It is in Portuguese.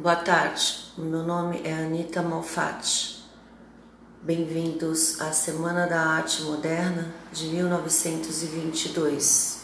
Boa tarde, meu nome é Anita Malfatti. Bem-vindos à Semana da Arte Moderna de 1922.